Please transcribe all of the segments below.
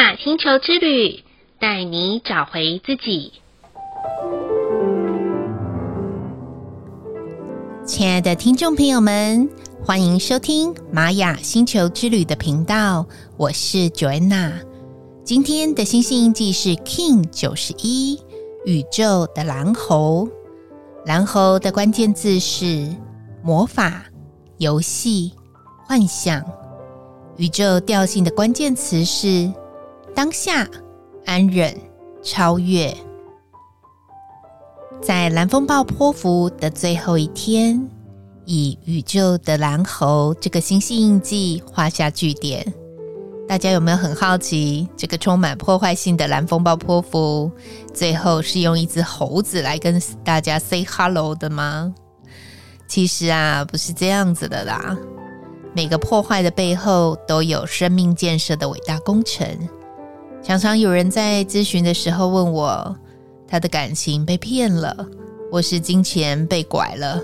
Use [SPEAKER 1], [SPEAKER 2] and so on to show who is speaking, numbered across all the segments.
[SPEAKER 1] 雅星球之旅，带你找回自己。
[SPEAKER 2] 亲爱的听众朋友们，欢迎收听玛雅星球之旅的频道，我是 Joanna。今天的星星印记是 King 九十一，宇宙的蓝猴。蓝猴的关键字是魔法、游戏、幻想。宇宙调性的关键词是当下、安忍、超越。在蓝风暴波符的最后一天，以宇宙的蓝猴这个星系印记画下句点。大家有没有很好奇，这个充满破坏性的蓝风暴波符，最后是用一只猴子来跟大家 say hello 的吗？其实啊，不是这样子的啦。每个破坏的背后，都有生命建设的伟大工程。常常有人在咨询的时候问我，他的感情被骗了，或是金钱被拐了，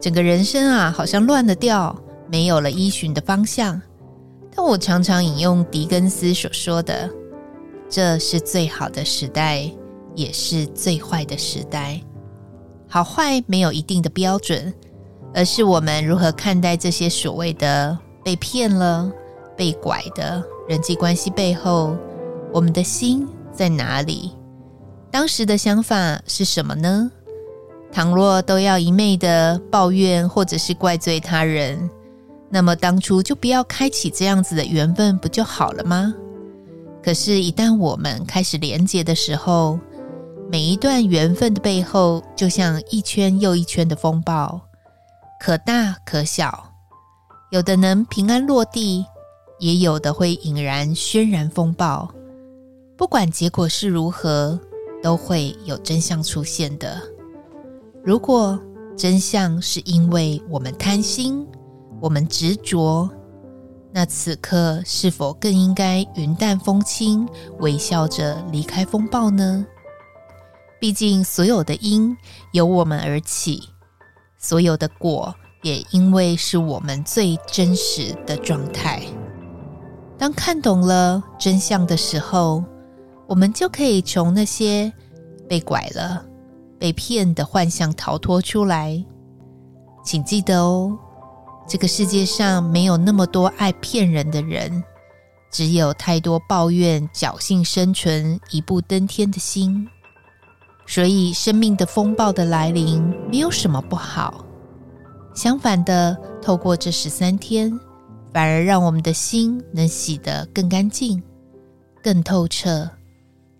[SPEAKER 2] 整个人生啊，好像乱了调，没有了依循的方向。但我常常引用狄更斯所说的：“这是最好的时代，也是最坏的时代。好坏没有一定的标准。”而是我们如何看待这些所谓的被骗了、被拐的人际关系背后，我们的心在哪里？当时的想法是什么呢？倘若都要一昧的抱怨或者是怪罪他人，那么当初就不要开启这样子的缘分，不就好了吗？可是，一旦我们开始连接的时候，每一段缘分的背后，就像一圈又一圈的风暴。可大可小，有的能平安落地，也有的会引燃轩然风暴。不管结果是如何，都会有真相出现的。如果真相是因为我们贪心，我们执着，那此刻是否更应该云淡风轻，微笑着离开风暴呢？毕竟，所有的因由我们而起。所有的果，也因为是我们最真实的状态。当看懂了真相的时候，我们就可以从那些被拐了、被骗的幻象逃脱出来。请记得哦，这个世界上没有那么多爱骗人的人，只有太多抱怨、侥幸生存、一步登天的心。所以，生命的风暴的来临没有什么不好。相反的，透过这十三天，反而让我们的心能洗得更干净、更透彻，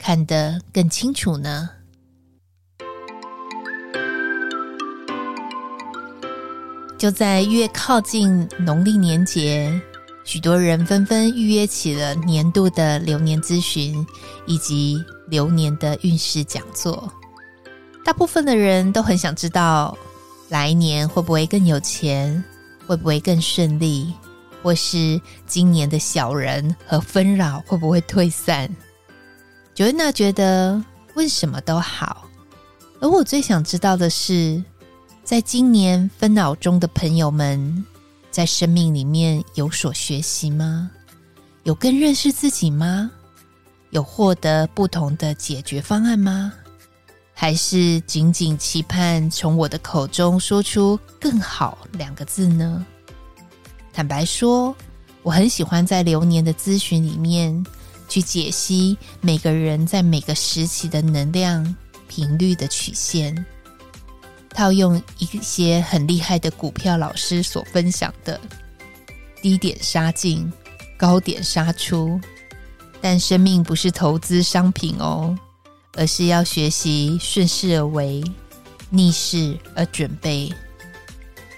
[SPEAKER 2] 看得更清楚呢。就在越靠近农历年节，许多人纷纷预约起了年度的流年咨询以及流年的运势讲座。大部分的人都很想知道，来年会不会更有钱，会不会更顺利，或是今年的小人和纷扰会不会退散？Joanna 觉得问什么都好，而我最想知道的是，在今年分脑中的朋友们，在生命里面有所学习吗？有更认识自己吗？有获得不同的解决方案吗？还是仅仅期盼从我的口中说出“更好”两个字呢？坦白说，我很喜欢在流年的咨询里面去解析每个人在每个时期的能量频率的曲线，套用一些很厉害的股票老师所分享的“低点杀进，高点杀出”，但生命不是投资商品哦。而是要学习顺势而为，逆势而准备。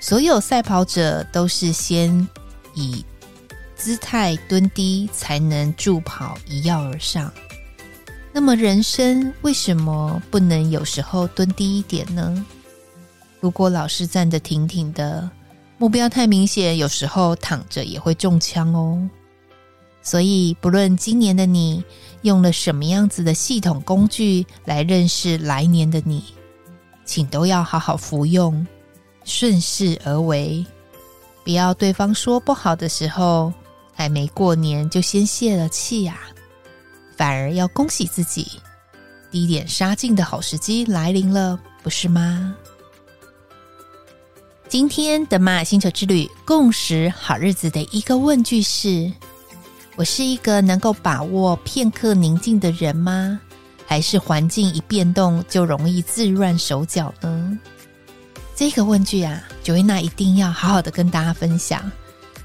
[SPEAKER 2] 所有赛跑者都是先以姿态蹲低，才能助跑一跃而上。那么人生为什么不能有时候蹲低一点呢？如果老是站得挺挺的，目标太明显，有时候躺着也会中枪哦。所以，不论今年的你用了什么样子的系统工具来认识来年的你，请都要好好服用，顺势而为，不要对方说不好的时候，还没过年就先泄了气呀、啊。反而要恭喜自己，低点杀进的好时机来临了，不是吗？今天的马雅星球之旅共识好日子的一个问句是：我是一个能够把握片刻宁静的人吗？还是环境一变动就容易自乱手脚呢？这个问句啊，Joanna 一定要好好的跟大家分享。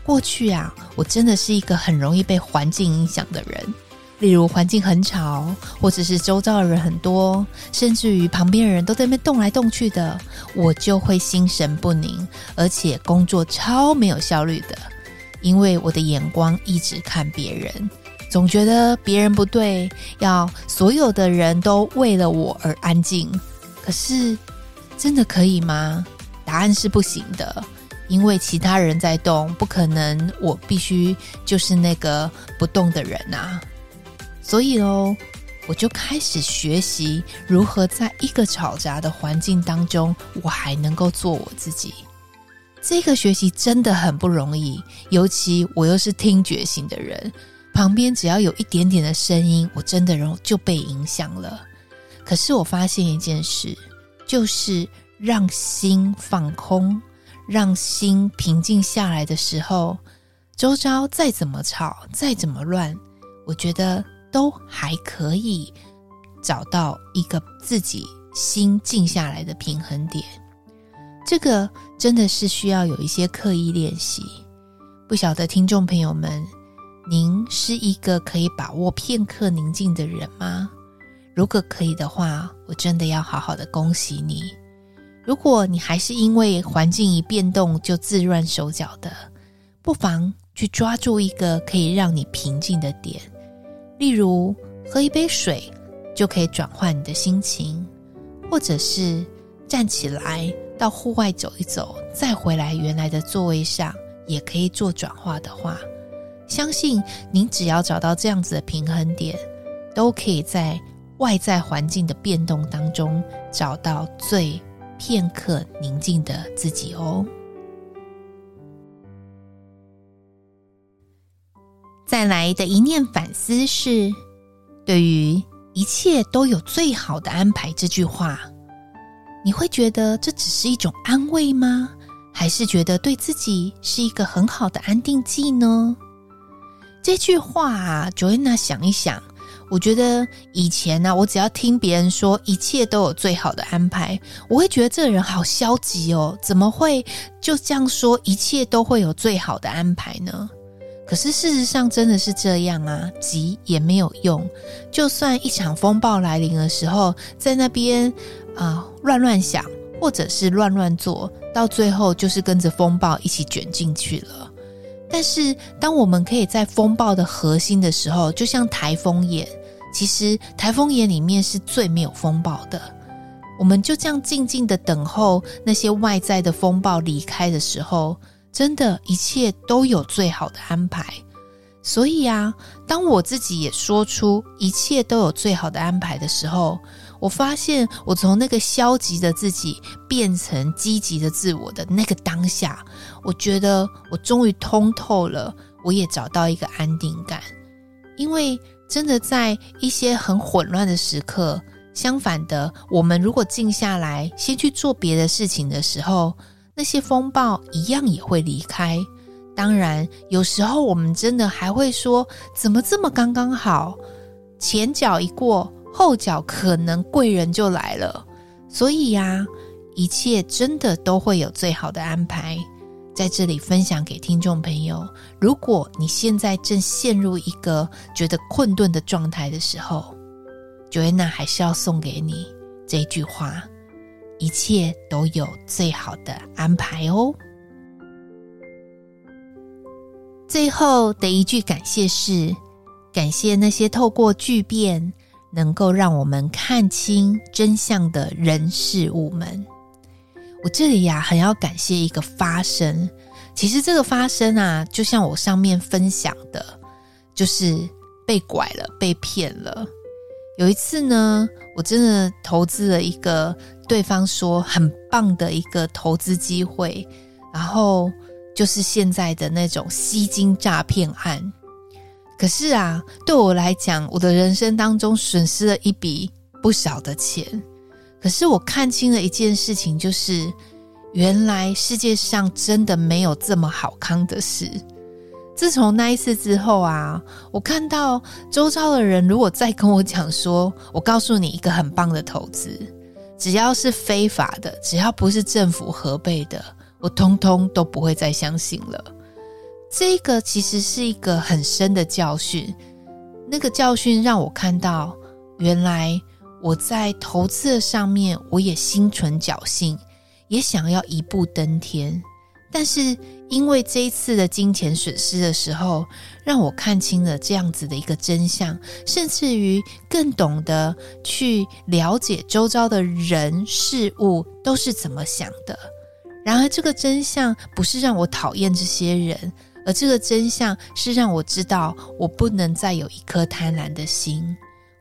[SPEAKER 2] 过去啊，我真的是一个很容易被环境影响的人。例如环境很吵，或者是周遭的人很多，甚至于旁边的人都在那边动来动去的，我就会心神不宁，而且工作超没有效率的，因为我的眼光一直看别人，总觉得别人不对，要所有的人都为了我而安静。可是，真的可以吗？答案是不行的，因为其他人在动，不可能我必须就是那个不动的人啊。所以哦，我就开始学习如何在一个吵杂的环境当中，我还能够做我自己。这个学习真的很不容易，尤其我又是听觉型的人，旁边只要有一点点的声音，我真的容就被影响了。可是我发现一件事，就是让心放空，让心平静下来的时候，周遭再怎么吵，再怎么乱，我觉得。都还可以找到一个自己心静下来的平衡点，这个真的是需要有一些刻意练习。不晓得听众朋友们，您是一个可以把握片刻宁静的人吗？如果可以的话，我真的要好好的恭喜你。如果你还是因为环境一变动就自乱手脚的，不妨去抓住一个可以让你平静的点。例如，喝一杯水就可以转换你的心情，或者是站起来到户外走一走，再回来原来的座位上，也可以做转化的话，相信您只要找到这样子的平衡点，都可以在外在环境的变动当中找到最片刻宁静的自己哦。再来的一念反思是，对于一切都有最好的安排这句话，你会觉得这只是一种安慰吗？还是觉得对自己是一个很好的安定剂呢？这句话啊，Joanna 想一想，我觉得以前呢、我只要听别人说一切都有最好的安排，我会觉得这个人好消极哦，怎么会就这样说一切都会有最好的安排呢？可是事实上真的是这样啊，急也没有用。就算一场风暴来临的时候，在那边啊、呃、乱乱想，或者是乱乱做，到最后就是跟着风暴一起卷进去了。但是当我们可以在风暴的核心的时候，就像台风眼，其实台风眼里面是最没有风暴的。我们就这样静静的等候那些外在的风暴离开的时候。真的，一切都有最好的安排。所以啊，当我自己也说出一切都有最好的安排的时候，我发现我从那个消极的自己变成积极的自我的那个当下，我觉得我终于通透了，我也找到一个安定感。因为真的在一些很混乱的时刻，相反的，我们如果静下来，先去做别的事情的时候。那些风暴一样也会离开。当然，有时候我们真的还会说：“怎么这么刚刚好？前脚一过，后脚可能贵人就来了。”所以呀，一切真的都会有最好的安排。在这里分享给听众朋友：如果你现在正陷入一个觉得困顿的状态的时候，Joanna 还是要送给你这句话。一切都有最好的安排哦。最后的一句感谢是：感谢那些透过巨变能够让我们看清真相的人事物们。我这里呀，很要感谢一个发生。其实这个发生啊，就像我上面分享的，就是被拐了，被骗了。有一次呢，我真的投资了一个对方说很棒的一个投资机会，然后就是现在的那种吸金诈骗案。可是啊，对我来讲，我的人生当中损失了一笔不小的钱。可是我看清了一件事情，就是原来世界上真的没有这么好康的事。自从那一次之后啊，我看到周遭的人如果再跟我讲说，我告诉你一个很棒的投资，只要是非法的，只要不是政府核备的，我通通都不会再相信了。这个其实是一个很深的教训，那个教训让我看到，原来我在投资的上面，我也心存侥幸，也想要一步登天。但是因为这一次的金钱损失的时候，让我看清了这样子的一个真相，甚至于更懂得去了解周遭的人事物都是怎么想的。然而，这个真相不是让我讨厌这些人，而这个真相是让我知道我不能再有一颗贪婪的心。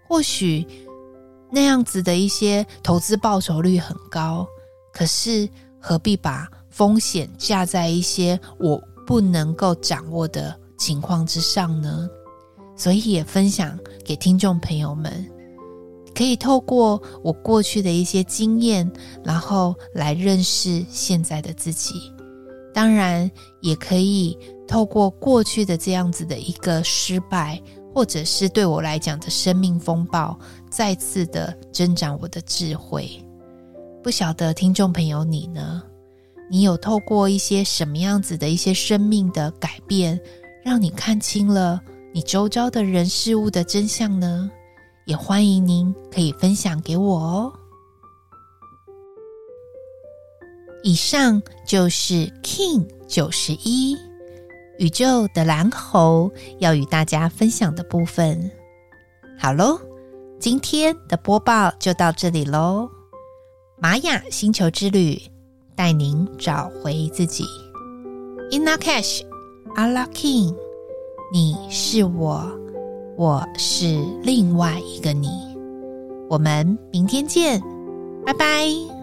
[SPEAKER 2] 或许那样子的一些投资报酬率很高，可是何必把风险架在一些我不能够掌握的情况之上呢？所以也分享给听众朋友们，可以透过我过去的一些经验，然后来认识现在的自己。当然，也可以透过过去的这样子的一个失败，或者是对我来讲的生命风暴，再次的增长我的智慧。不晓得听众朋友你呢？你有透过一些什么样子的一些生命的改变，让你看清了你周遭的人事物的真相呢？也欢迎您可以分享给我哦。以上就是 Kin 九十一宇宙的蓝猴要与大家分享的部分。好喽，今天的播报就到这里喽。玛雅星球之旅。带您找回自己 Inna Cash, Ala King，你是我，我是另外一个你，我们明天见，拜拜。